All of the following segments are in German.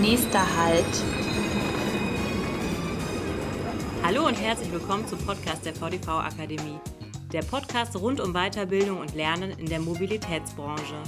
Nächster Halt. Hallo und herzlich willkommen zum Podcast der VDV Akademie. Der Podcast rund um Weiterbildung und Lernen in der Mobilitätsbranche.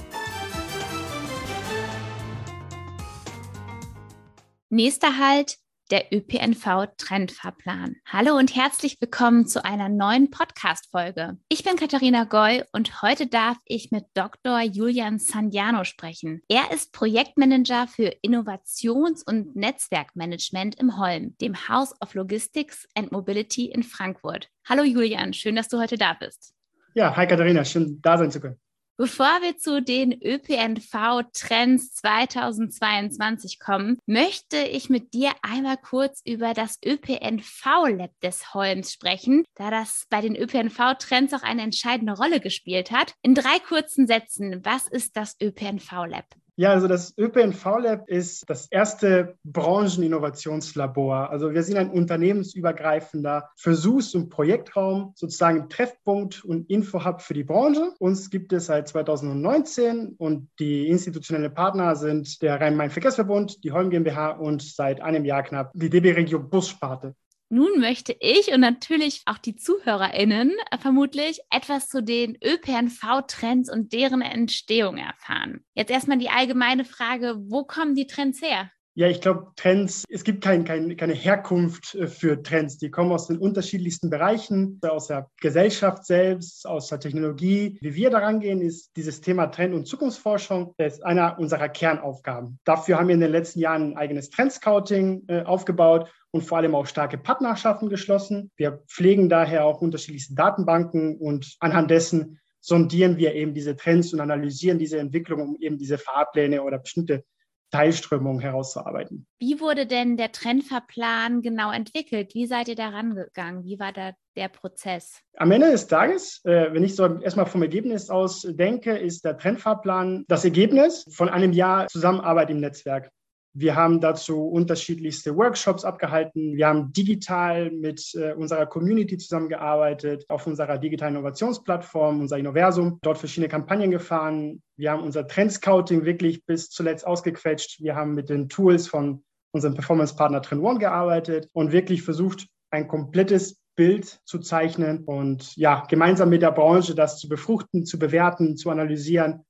Nächster Halt, der ÖPNV-Trendfahrplan. Hallo und herzlich willkommen zu einer neuen Podcast-Folge. Ich bin Katharina Goy und heute darf ich mit Dr. Julian Sandiano sprechen. Er ist Projektmanager für Innovations- und Netzwerkmanagement im Holm, dem House of Logistics and Mobility in Frankfurt. Hallo Julian, schön, dass du heute da bist. Ja, hi Katharina, schön da sein zu können. Bevor wir zu den ÖPNV-Trends 2022 kommen, möchte ich mit dir einmal kurz über das ÖPNV-Lab des Holms sprechen, da das bei den ÖPNV-Trends auch eine entscheidende Rolle gespielt hat. In drei kurzen Sätzen, was ist das ÖPNV-Lab? Ja, also das ÖPNV Lab ist das erste Brancheninnovationslabor. Also wir sind ein unternehmensübergreifender Versuchs- und Projektraum, sozusagen Treffpunkt und Infohub für die Branche. Uns gibt es seit 2019 und die institutionellen Partner sind der Rhein-Main-Verkehrsverbund, die Holm GmbH und seit einem Jahr knapp die DB Regio Bussparte. Nun möchte ich und natürlich auch die ZuhörerInnen vermutlich etwas zu den ÖPNV-Trends und deren Entstehung erfahren. Jetzt erstmal die allgemeine Frage, wo kommen die Trends her? Ja, ich glaube, Trends, es gibt kein, kein, keine Herkunft äh, für Trends. Die kommen aus den unterschiedlichsten Bereichen, aus der Gesellschaft selbst, aus der Technologie. Wie wir daran gehen, ist dieses Thema Trend- und Zukunftsforschung, ist einer unserer Kernaufgaben. Dafür haben wir in den letzten Jahren ein eigenes Trendscouting äh, aufgebaut und vor allem auch starke Partnerschaften geschlossen. Wir pflegen daher auch unterschiedlichste Datenbanken und anhand dessen sondieren wir eben diese Trends und analysieren diese Entwicklung, um eben diese Fahrpläne oder bestimmte Teilströmungen herauszuarbeiten. Wie wurde denn der Trendfahrplan genau entwickelt? Wie seid ihr da rangegangen? Wie war da der Prozess? Am Ende des Tages, äh, wenn ich so erstmal vom Ergebnis aus denke, ist der Trendfahrplan das Ergebnis von einem Jahr Zusammenarbeit im Netzwerk. Wir haben dazu unterschiedlichste Workshops abgehalten. Wir haben digital mit äh, unserer Community zusammengearbeitet, auf unserer digitalen Innovationsplattform, unser Innoversum, dort verschiedene Kampagnen gefahren. Wir haben unser Trendscouting wirklich bis zuletzt ausgequetscht. Wir haben mit den Tools von unserem Performance-Partner Trend One gearbeitet und wirklich versucht, ein komplettes Bild zu zeichnen und ja, gemeinsam mit der Branche das zu befruchten, zu bewerten, zu analysieren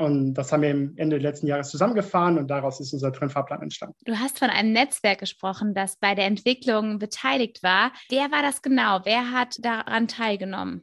und das haben wir im Ende letzten Jahres zusammengefahren und daraus ist unser Trendfahrplan entstanden. Du hast von einem Netzwerk gesprochen, das bei der Entwicklung beteiligt war. Wer war das genau? Wer hat daran teilgenommen?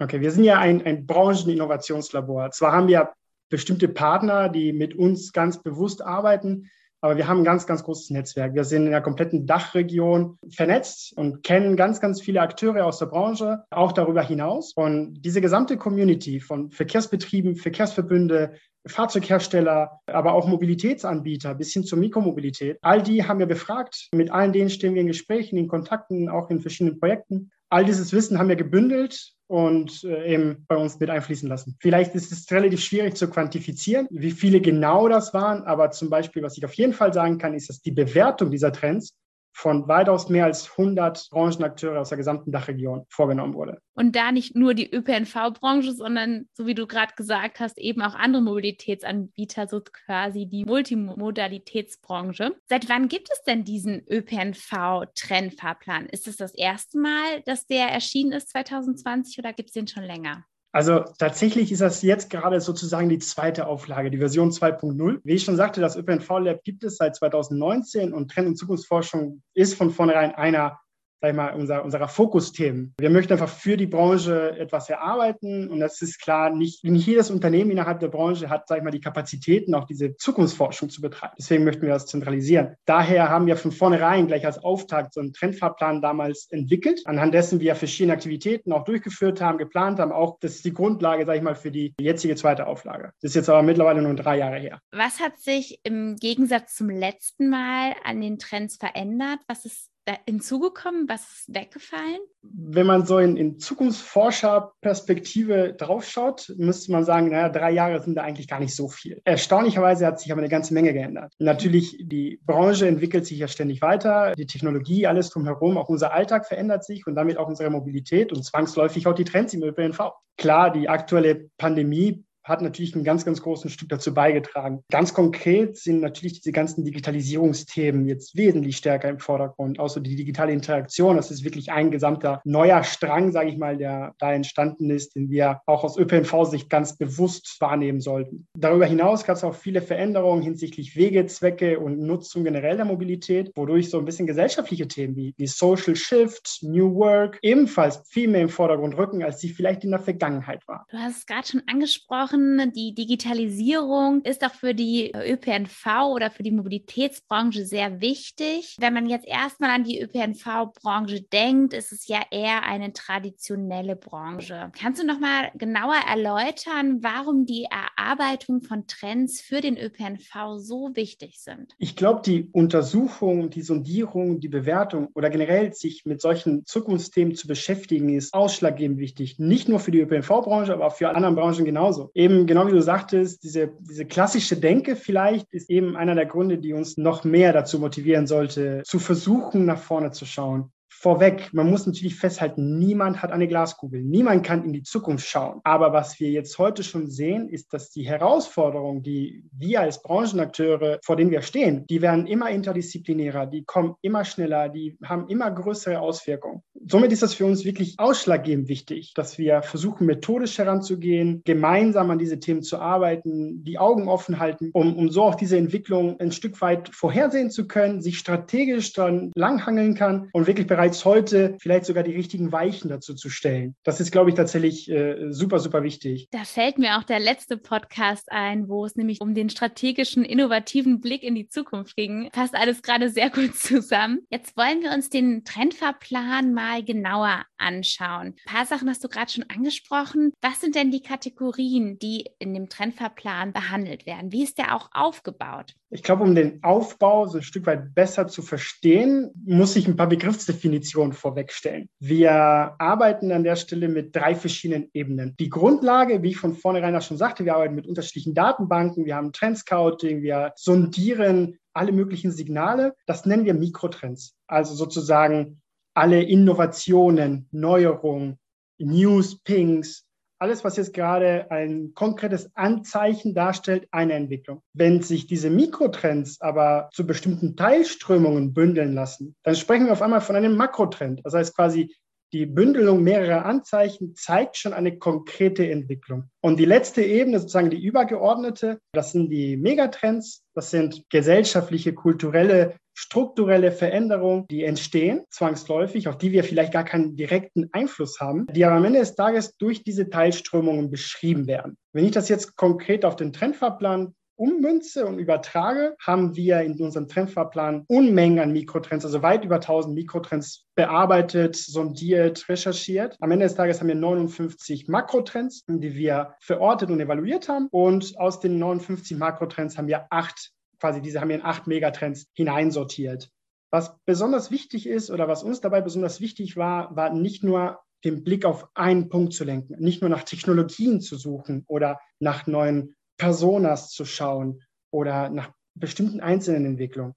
Okay, wir sind ja ein, ein Brancheninnovationslabor. Zwar haben wir bestimmte Partner, die mit uns ganz bewusst arbeiten, aber wir haben ein ganz, ganz großes Netzwerk. Wir sind in der kompletten Dachregion vernetzt und kennen ganz, ganz viele Akteure aus der Branche, auch darüber hinaus. Und diese gesamte Community von Verkehrsbetrieben, Verkehrsverbünde, Fahrzeughersteller, aber auch Mobilitätsanbieter bis hin zur Mikromobilität. All die haben wir befragt. Mit allen denen stehen wir in Gesprächen, in Kontakten, auch in verschiedenen Projekten. All dieses Wissen haben wir gebündelt und äh, eben bei uns mit einfließen lassen. Vielleicht ist es relativ schwierig zu quantifizieren, wie viele genau das waren, aber zum Beispiel, was ich auf jeden Fall sagen kann, ist, dass die Bewertung dieser Trends von weitaus mehr als 100 Branchenakteure aus der gesamten Dachregion vorgenommen wurde. Und da nicht nur die ÖPNV-Branche, sondern, so wie du gerade gesagt hast, eben auch andere Mobilitätsanbieter, so quasi die Multimodalitätsbranche. Seit wann gibt es denn diesen ÖPNV-Trendfahrplan? Ist es das erste Mal, dass der erschienen ist 2020 oder gibt es den schon länger? Also tatsächlich ist das jetzt gerade sozusagen die zweite Auflage, die Version 2.0. Wie ich schon sagte, das ÖPNV Lab gibt es seit 2019 und Trend- und Zukunftsforschung ist von vornherein einer sag ich mal, unser, unserer Fokusthemen. Wir möchten einfach für die Branche etwas erarbeiten und das ist klar, nicht, nicht jedes Unternehmen innerhalb der Branche hat, sag ich mal, die Kapazitäten, auch diese Zukunftsforschung zu betreiben. Deswegen möchten wir das zentralisieren. Daher haben wir von vornherein gleich als Auftakt so einen Trendfahrplan damals entwickelt, anhand dessen wir verschiedene Aktivitäten auch durchgeführt haben, geplant haben. Auch das ist die Grundlage, sage ich mal, für die jetzige zweite Auflage. Das ist jetzt aber mittlerweile nur drei Jahre her. Was hat sich im Gegensatz zum letzten Mal an den Trends verändert? Was ist hinzugekommen? Was ist weggefallen? Wenn man so in, in Zukunftsforscherperspektive draufschaut, müsste man sagen, naja, drei Jahre sind da eigentlich gar nicht so viel. Erstaunlicherweise hat sich aber eine ganze Menge geändert. Natürlich, die Branche entwickelt sich ja ständig weiter, die Technologie, alles drumherum, auch unser Alltag verändert sich und damit auch unsere Mobilität und zwangsläufig auch die Trends im ÖPNV. Klar, die aktuelle Pandemie hat natürlich einen ganz, ganz großen Stück dazu beigetragen. Ganz konkret sind natürlich diese ganzen Digitalisierungsthemen jetzt wesentlich stärker im Vordergrund. Außer die digitale Interaktion, das ist wirklich ein gesamter neuer Strang, sage ich mal, der da entstanden ist, den wir auch aus ÖPNV-Sicht ganz bewusst wahrnehmen sollten. Darüber hinaus gab es auch viele Veränderungen hinsichtlich Wegezwecke und Nutzung generell der Mobilität, wodurch so ein bisschen gesellschaftliche Themen wie, wie Social Shift, New Work ebenfalls viel mehr im Vordergrund rücken, als sie vielleicht in der Vergangenheit war. Du hast es gerade schon angesprochen, die Digitalisierung ist auch für die ÖPNV oder für die Mobilitätsbranche sehr wichtig. Wenn man jetzt erstmal an die ÖPNV-Branche denkt, ist es ja eher eine traditionelle Branche. Kannst du noch mal genauer erläutern, warum die Erarbeitung von Trends für den ÖPNV so wichtig sind? Ich glaube, die Untersuchung, die Sondierung, die Bewertung oder generell sich mit solchen Zukunftsthemen zu beschäftigen, ist ausschlaggebend wichtig. Nicht nur für die ÖPNV-Branche, aber auch für andere Branchen genauso. Eben genau wie du sagtest, diese, diese klassische Denke vielleicht ist eben einer der Gründe, die uns noch mehr dazu motivieren sollte, zu versuchen, nach vorne zu schauen vorweg, man muss natürlich festhalten, niemand hat eine Glaskugel, niemand kann in die Zukunft schauen. Aber was wir jetzt heute schon sehen, ist, dass die Herausforderungen, die wir als Branchenakteure, vor denen wir stehen, die werden immer interdisziplinärer, die kommen immer schneller, die haben immer größere Auswirkungen. Somit ist das für uns wirklich ausschlaggebend wichtig, dass wir versuchen, methodisch heranzugehen, gemeinsam an diese Themen zu arbeiten, die Augen offen halten, um, um so auch diese Entwicklung ein Stück weit vorhersehen zu können, sich strategisch dann langhangeln kann und wirklich bereits heute vielleicht sogar die richtigen Weichen dazu zu stellen. Das ist, glaube ich, tatsächlich äh, super, super wichtig. Da fällt mir auch der letzte Podcast ein, wo es nämlich um den strategischen, innovativen Blick in die Zukunft ging. Passt alles gerade sehr gut zusammen. Jetzt wollen wir uns den Trendfahrplan mal genauer anschauen. Ein paar Sachen hast du gerade schon angesprochen. Was sind denn die Kategorien, die in dem Trendfahrplan behandelt werden? Wie ist der auch aufgebaut? Ich glaube, um den Aufbau so ein Stück weit besser zu verstehen, muss ich ein paar Begriffsdefinitionen vorwegstellen. Wir arbeiten an der Stelle mit drei verschiedenen Ebenen. Die Grundlage, wie ich von vornherein auch schon sagte, wir arbeiten mit unterschiedlichen Datenbanken, wir haben Trendscouting, wir sondieren alle möglichen Signale. Das nennen wir Mikrotrends. Also sozusagen alle Innovationen, Neuerungen, News, Pings, alles, was jetzt gerade ein konkretes Anzeichen darstellt, eine Entwicklung. Wenn sich diese Mikrotrends aber zu bestimmten Teilströmungen bündeln lassen, dann sprechen wir auf einmal von einem Makrotrend. Das heißt quasi, die Bündelung mehrerer Anzeichen zeigt schon eine konkrete Entwicklung. Und die letzte Ebene, sozusagen die übergeordnete, das sind die Megatrends, das sind gesellschaftliche, kulturelle, strukturelle Veränderungen, die entstehen, zwangsläufig, auf die wir vielleicht gar keinen direkten Einfluss haben, die aber am Ende des Tages durch diese Teilströmungen beschrieben werden. Wenn ich das jetzt konkret auf den Trendfahrplan ummünze und übertrage, haben wir in unserem Trendfahrplan Unmengen an Mikrotrends, also weit über 1000 Mikrotrends bearbeitet, sondiert, recherchiert. Am Ende des Tages haben wir 59 Makrotrends, die wir verortet und evaluiert haben. Und aus den 59 Makrotrends haben wir acht, quasi diese haben in acht Megatrends hineinsortiert. Was besonders wichtig ist oder was uns dabei besonders wichtig war, war nicht nur den Blick auf einen Punkt zu lenken, nicht nur nach Technologien zu suchen oder nach neuen Personas zu schauen oder nach bestimmten einzelnen Entwicklungen.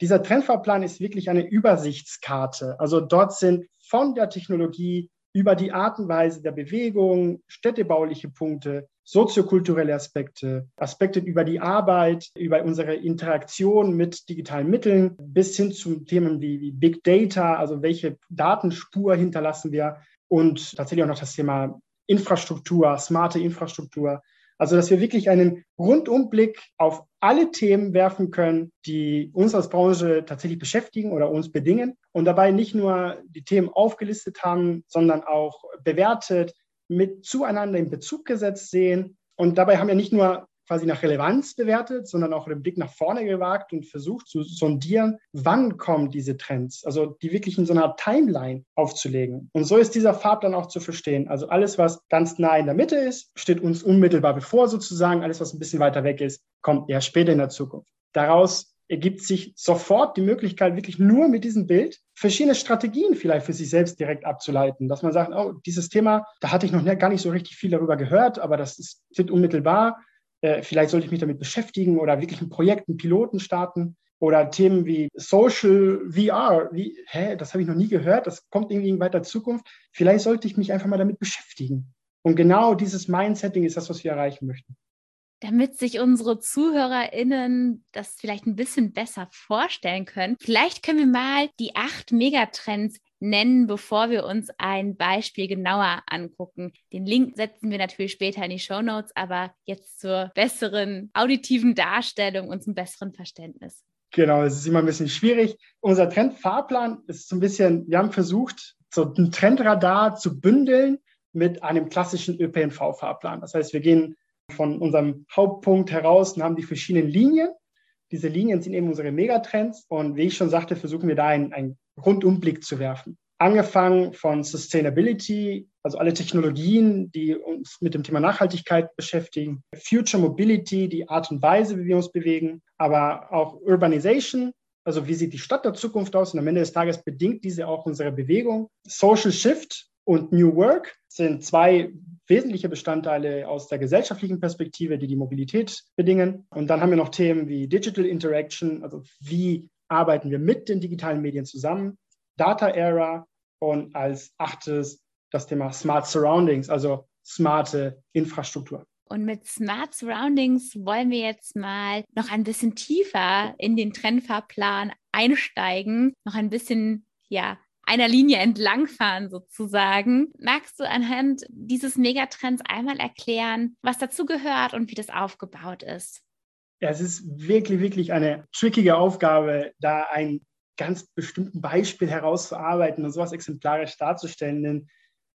Dieser Trendfahrplan ist wirklich eine Übersichtskarte. Also dort sind von der Technologie über die Art und Weise der Bewegung, städtebauliche Punkte, soziokulturelle Aspekte, Aspekte über die Arbeit, über unsere Interaktion mit digitalen Mitteln, bis hin zu Themen wie, Big Data, also welche Datenspur hinterlassen wir und tatsächlich auch noch das Thema Infrastruktur, smarte Infrastruktur, also, dass wir wirklich einen Rundumblick auf alle Themen werfen können, die uns als Branche tatsächlich beschäftigen oder uns bedingen und dabei nicht nur die Themen aufgelistet haben, sondern auch bewertet, mit zueinander in Bezug gesetzt sehen. Und dabei haben wir nicht nur quasi nach Relevanz bewertet, sondern auch den Blick nach vorne gewagt und versucht zu sondieren, wann kommen diese Trends, also die wirklich in so einer Timeline aufzulegen. Und so ist dieser Fahrplan auch zu verstehen. Also alles, was ganz nah in der Mitte ist, steht uns unmittelbar bevor sozusagen. Alles, was ein bisschen weiter weg ist, kommt eher später in der Zukunft. Daraus ergibt sich sofort die Möglichkeit, wirklich nur mit diesem Bild verschiedene Strategien vielleicht für sich selbst direkt abzuleiten. Dass man sagt, oh, dieses Thema, da hatte ich noch gar nicht so richtig viel darüber gehört, aber das ist, ist unmittelbar äh, vielleicht sollte ich mich damit beschäftigen oder wirklich ein Projekt, einen Piloten starten oder Themen wie Social VR. Wie, hä, das habe ich noch nie gehört, das kommt irgendwie in weiter Zukunft. Vielleicht sollte ich mich einfach mal damit beschäftigen. Und genau dieses Mindsetting ist das, was wir erreichen möchten. Damit sich unsere ZuhörerInnen das vielleicht ein bisschen besser vorstellen können, vielleicht können wir mal die acht Megatrends nennen, bevor wir uns ein Beispiel genauer angucken. Den Link setzen wir natürlich später in die Show Notes, aber jetzt zur besseren auditiven Darstellung und zum besseren Verständnis. Genau, es ist immer ein bisschen schwierig. Unser Trendfahrplan ist so ein bisschen, wir haben versucht, so ein Trendradar zu bündeln mit einem klassischen ÖPNV-Fahrplan. Das heißt, wir gehen von unserem Hauptpunkt heraus und haben die verschiedenen Linien. Diese Linien sind eben unsere Megatrends und wie ich schon sagte, versuchen wir da einen, einen Rundumblick zu werfen. Angefangen von Sustainability, also alle Technologien, die uns mit dem Thema Nachhaltigkeit beschäftigen, Future Mobility, die Art und Weise, wie wir uns bewegen, aber auch Urbanization, also wie sieht die Stadt der Zukunft aus und am Ende des Tages bedingt diese auch unsere Bewegung. Social Shift und New Work sind zwei wesentliche Bestandteile aus der gesellschaftlichen Perspektive, die die Mobilität bedingen. Und dann haben wir noch Themen wie Digital Interaction, also wie arbeiten wir mit den digitalen Medien zusammen, Data Era und als achtes das Thema Smart Surroundings, also smarte Infrastruktur. Und mit Smart Surroundings wollen wir jetzt mal noch ein bisschen tiefer in den Trendfahrplan einsteigen, noch ein bisschen ja, einer Linie entlangfahren sozusagen. Magst du anhand dieses Megatrends einmal erklären, was dazu gehört und wie das aufgebaut ist? Es ist wirklich, wirklich eine trickige Aufgabe, da ein ganz bestimmten Beispiel herauszuarbeiten und sowas exemplarisch darzustellen. Denn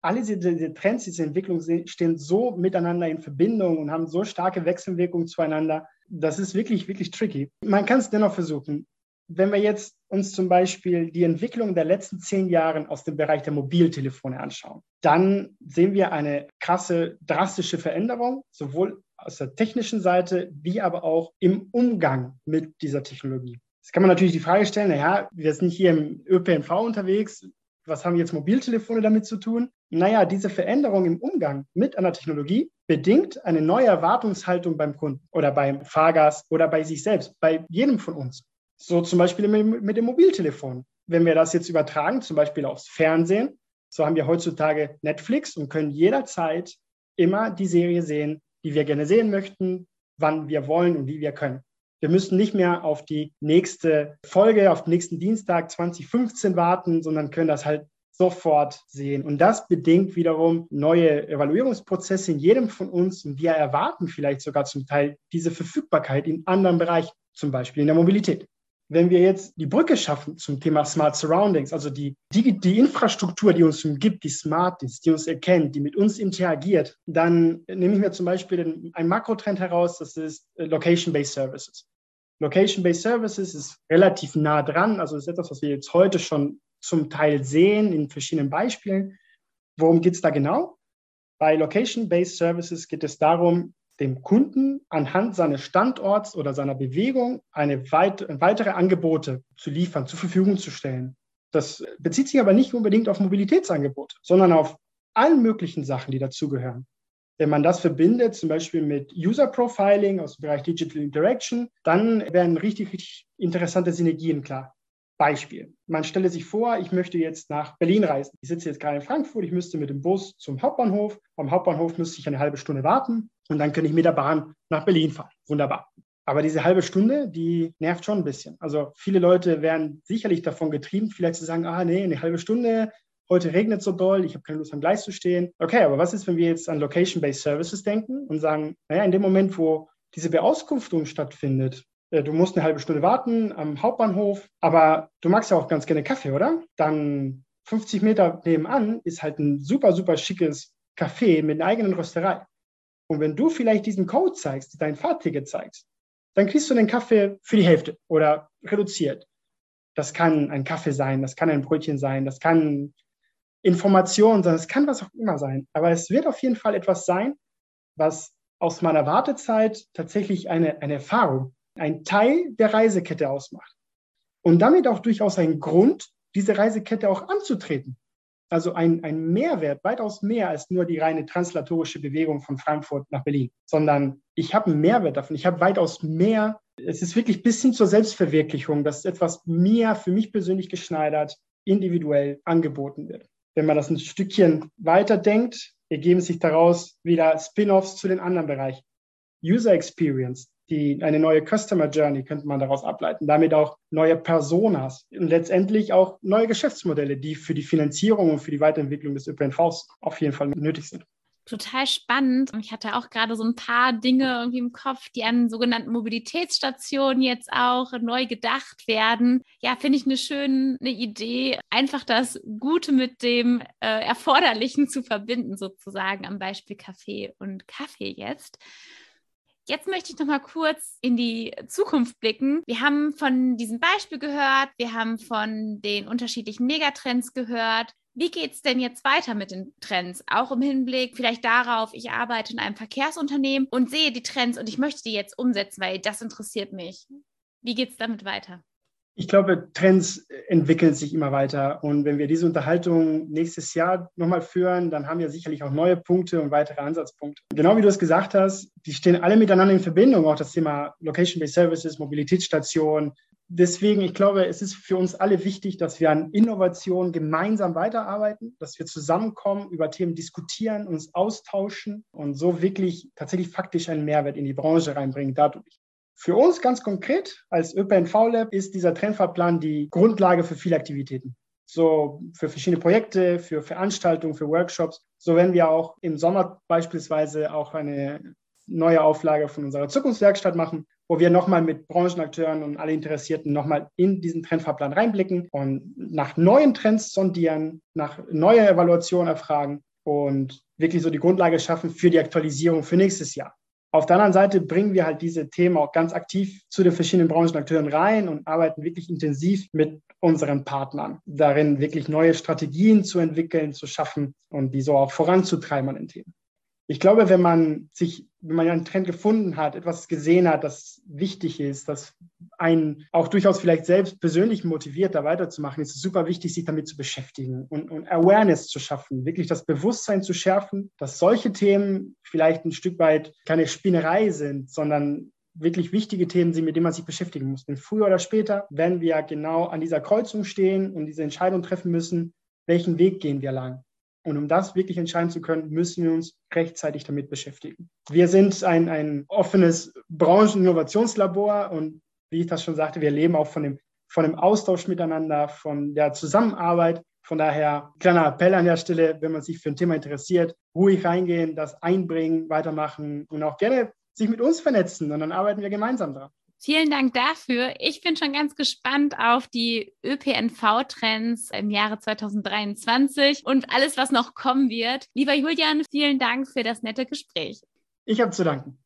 alle diese Trends, diese Entwicklungen stehen so miteinander in Verbindung und haben so starke Wechselwirkungen zueinander. Das ist wirklich, wirklich tricky. Man kann es dennoch versuchen. Wenn wir jetzt uns zum Beispiel die Entwicklung der letzten zehn Jahre aus dem Bereich der Mobiltelefone anschauen, dann sehen wir eine krasse, drastische Veränderung, sowohl aus der technischen Seite wie aber auch im Umgang mit dieser Technologie. Jetzt kann man natürlich die Frage stellen, naja, wir sind hier im ÖPNV unterwegs, was haben jetzt Mobiltelefone damit zu tun? Naja, diese Veränderung im Umgang mit einer Technologie bedingt eine neue Erwartungshaltung beim Kunden oder beim Fahrgast oder bei sich selbst, bei jedem von uns. So zum Beispiel mit dem Mobiltelefon. Wenn wir das jetzt übertragen, zum Beispiel aufs Fernsehen, so haben wir heutzutage Netflix und können jederzeit immer die Serie sehen, die wir gerne sehen möchten, wann wir wollen und wie wir können. Wir müssen nicht mehr auf die nächste Folge, auf den nächsten Dienstag 2015 warten, sondern können das halt sofort sehen. Und das bedingt wiederum neue Evaluierungsprozesse in jedem von uns. Und wir erwarten vielleicht sogar zum Teil diese Verfügbarkeit in anderen Bereichen, zum Beispiel in der Mobilität. Wenn wir jetzt die Brücke schaffen zum Thema Smart Surroundings, also die, die, die Infrastruktur, die uns umgibt, die smart ist, die uns erkennt, die mit uns interagiert, dann nehme ich mir zum Beispiel einen Makrotrend heraus, das ist äh, Location-Based Services. Location-Based Services ist relativ nah dran, also ist etwas, was wir jetzt heute schon zum Teil sehen in verschiedenen Beispielen. Worum geht es da genau? Bei Location-Based Services geht es darum, dem Kunden anhand seines Standorts oder seiner Bewegung eine weit, weitere Angebote zu liefern, zur Verfügung zu stellen. Das bezieht sich aber nicht unbedingt auf Mobilitätsangebote, sondern auf allen möglichen Sachen, die dazugehören. Wenn man das verbindet, zum Beispiel mit User Profiling aus dem Bereich Digital Interaction, dann werden richtig, richtig interessante Synergien klar. Beispiel. Man stelle sich vor, ich möchte jetzt nach Berlin reisen. Ich sitze jetzt gerade in Frankfurt, ich müsste mit dem Bus zum Hauptbahnhof. Am Hauptbahnhof müsste ich eine halbe Stunde warten und dann könnte ich mit der Bahn nach Berlin fahren. Wunderbar. Aber diese halbe Stunde, die nervt schon ein bisschen. Also viele Leute werden sicherlich davon getrieben, vielleicht zu sagen, ah nee, eine halbe Stunde, heute regnet so doll, ich habe keine Lust am Gleis zu stehen. Okay, aber was ist, wenn wir jetzt an Location-Based Services denken und sagen, naja, in dem Moment, wo diese Beauskunftung stattfindet, du musst eine halbe Stunde warten am Hauptbahnhof, aber du magst ja auch ganz gerne Kaffee, oder? Dann 50 Meter nebenan ist halt ein super, super schickes Café mit einer eigenen Rösterei. Und wenn du vielleicht diesen Code zeigst, dein Fahrticket zeigst, dann kriegst du den Kaffee für die Hälfte oder reduziert. Das kann ein Kaffee sein, das kann ein Brötchen sein, das kann Information sein, das kann was auch immer sein. Aber es wird auf jeden Fall etwas sein, was aus meiner Wartezeit tatsächlich eine, eine Erfahrung ein Teil der Reisekette ausmacht. Und damit auch durchaus ein Grund, diese Reisekette auch anzutreten. Also ein, ein Mehrwert, weitaus mehr als nur die reine translatorische Bewegung von Frankfurt nach Berlin, sondern ich habe einen Mehrwert davon. Ich habe weitaus mehr. Es ist wirklich bis hin zur Selbstverwirklichung, dass etwas mir, für mich persönlich geschneidert, individuell angeboten wird. Wenn man das ein Stückchen weiter denkt, ergeben sich daraus wieder Spin-offs zu den anderen Bereichen. User Experience, die, eine neue Customer Journey könnte man daraus ableiten, damit auch neue Personas und letztendlich auch neue Geschäftsmodelle, die für die Finanzierung und für die Weiterentwicklung des ÖPNVs auf jeden Fall nötig sind total spannend. Ich hatte auch gerade so ein paar Dinge irgendwie im Kopf, die an sogenannten Mobilitätsstationen jetzt auch neu gedacht werden. Ja, finde ich eine schöne Idee, einfach das Gute mit dem äh, Erforderlichen zu verbinden, sozusagen am Beispiel Kaffee und Kaffee jetzt. Jetzt möchte ich noch mal kurz in die Zukunft blicken. Wir haben von diesem Beispiel gehört, wir haben von den unterschiedlichen Megatrends gehört. Wie geht es denn jetzt weiter mit den Trends? Auch im Hinblick vielleicht darauf, ich arbeite in einem Verkehrsunternehmen und sehe die Trends und ich möchte die jetzt umsetzen, weil das interessiert mich. Wie geht es damit weiter? Ich glaube, Trends entwickeln sich immer weiter. Und wenn wir diese Unterhaltung nächstes Jahr nochmal führen, dann haben wir sicherlich auch neue Punkte und weitere Ansatzpunkte. Genau wie du es gesagt hast, die stehen alle miteinander in Verbindung. Auch das Thema Location-Based Services, Mobilitätsstation, deswegen, ich glaube, es ist für uns alle wichtig, dass wir an Innovation gemeinsam weiterarbeiten, dass wir zusammenkommen, über Themen diskutieren, uns austauschen und so wirklich tatsächlich faktisch einen Mehrwert in die Branche reinbringen dadurch. Für uns ganz konkret als ÖPNV Lab ist dieser Trendfahrplan die Grundlage für viele Aktivitäten. So für verschiedene Projekte, für Veranstaltungen, für Workshops. So werden wir auch im Sommer beispielsweise auch eine neue Auflage von unserer Zukunftswerkstatt machen, wo wir nochmal mit Branchenakteuren und alle Interessierten nochmal in diesen Trendfahrplan reinblicken und nach neuen Trends sondieren, nach neuer Evaluation erfragen und wirklich so die Grundlage schaffen für die Aktualisierung für nächstes Jahr. Auf der anderen Seite bringen wir halt diese Themen auch ganz aktiv zu den verschiedenen Branchenakteuren rein und arbeiten wirklich intensiv mit unseren Partnern darin, wirklich neue Strategien zu entwickeln, zu schaffen und die so auch voranzutreiben an den Themen ich glaube, wenn man sich, wenn man einen Trend gefunden hat, etwas gesehen hat, das wichtig ist, das einen auch durchaus vielleicht selbst persönlich motiviert, da weiterzumachen, ist es super wichtig, sich damit zu beschäftigen und, und Awareness zu schaffen, wirklich das Bewusstsein zu schärfen, dass solche Themen vielleicht ein Stück weit keine Spinnerei sind, sondern wirklich wichtige Themen sind, mit denen man sich beschäftigen muss. Denn früher oder später werden wir genau an dieser Kreuzung stehen und diese Entscheidung treffen müssen, welchen Weg gehen wir lang. Und um das wirklich entscheiden zu können, müssen wir uns rechtzeitig damit beschäftigen. Wir sind ein, ein offenes Brancheninnovationslabor und wie ich das schon sagte, wir leben auch von dem, von dem Austausch miteinander, von der Zusammenarbeit. Von daher, kleiner Appell an der Stelle, wenn man sich für ein Thema interessiert, ruhig reingehen, das einbringen, weitermachen und auch gerne sich mit uns vernetzen und dann arbeiten wir gemeinsam dran. Vielen Dank dafür. Ich bin schon ganz gespannt auf die ÖPNV-Trends im Jahre 2023 und alles, was noch kommen wird. Lieber Julian, vielen Dank für das nette Gespräch. Ich habe zu danken.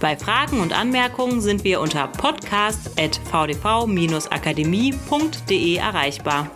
Bei Fragen und Anmerkungen sind wir unter podcast.vdv-akademie.de erreichbar.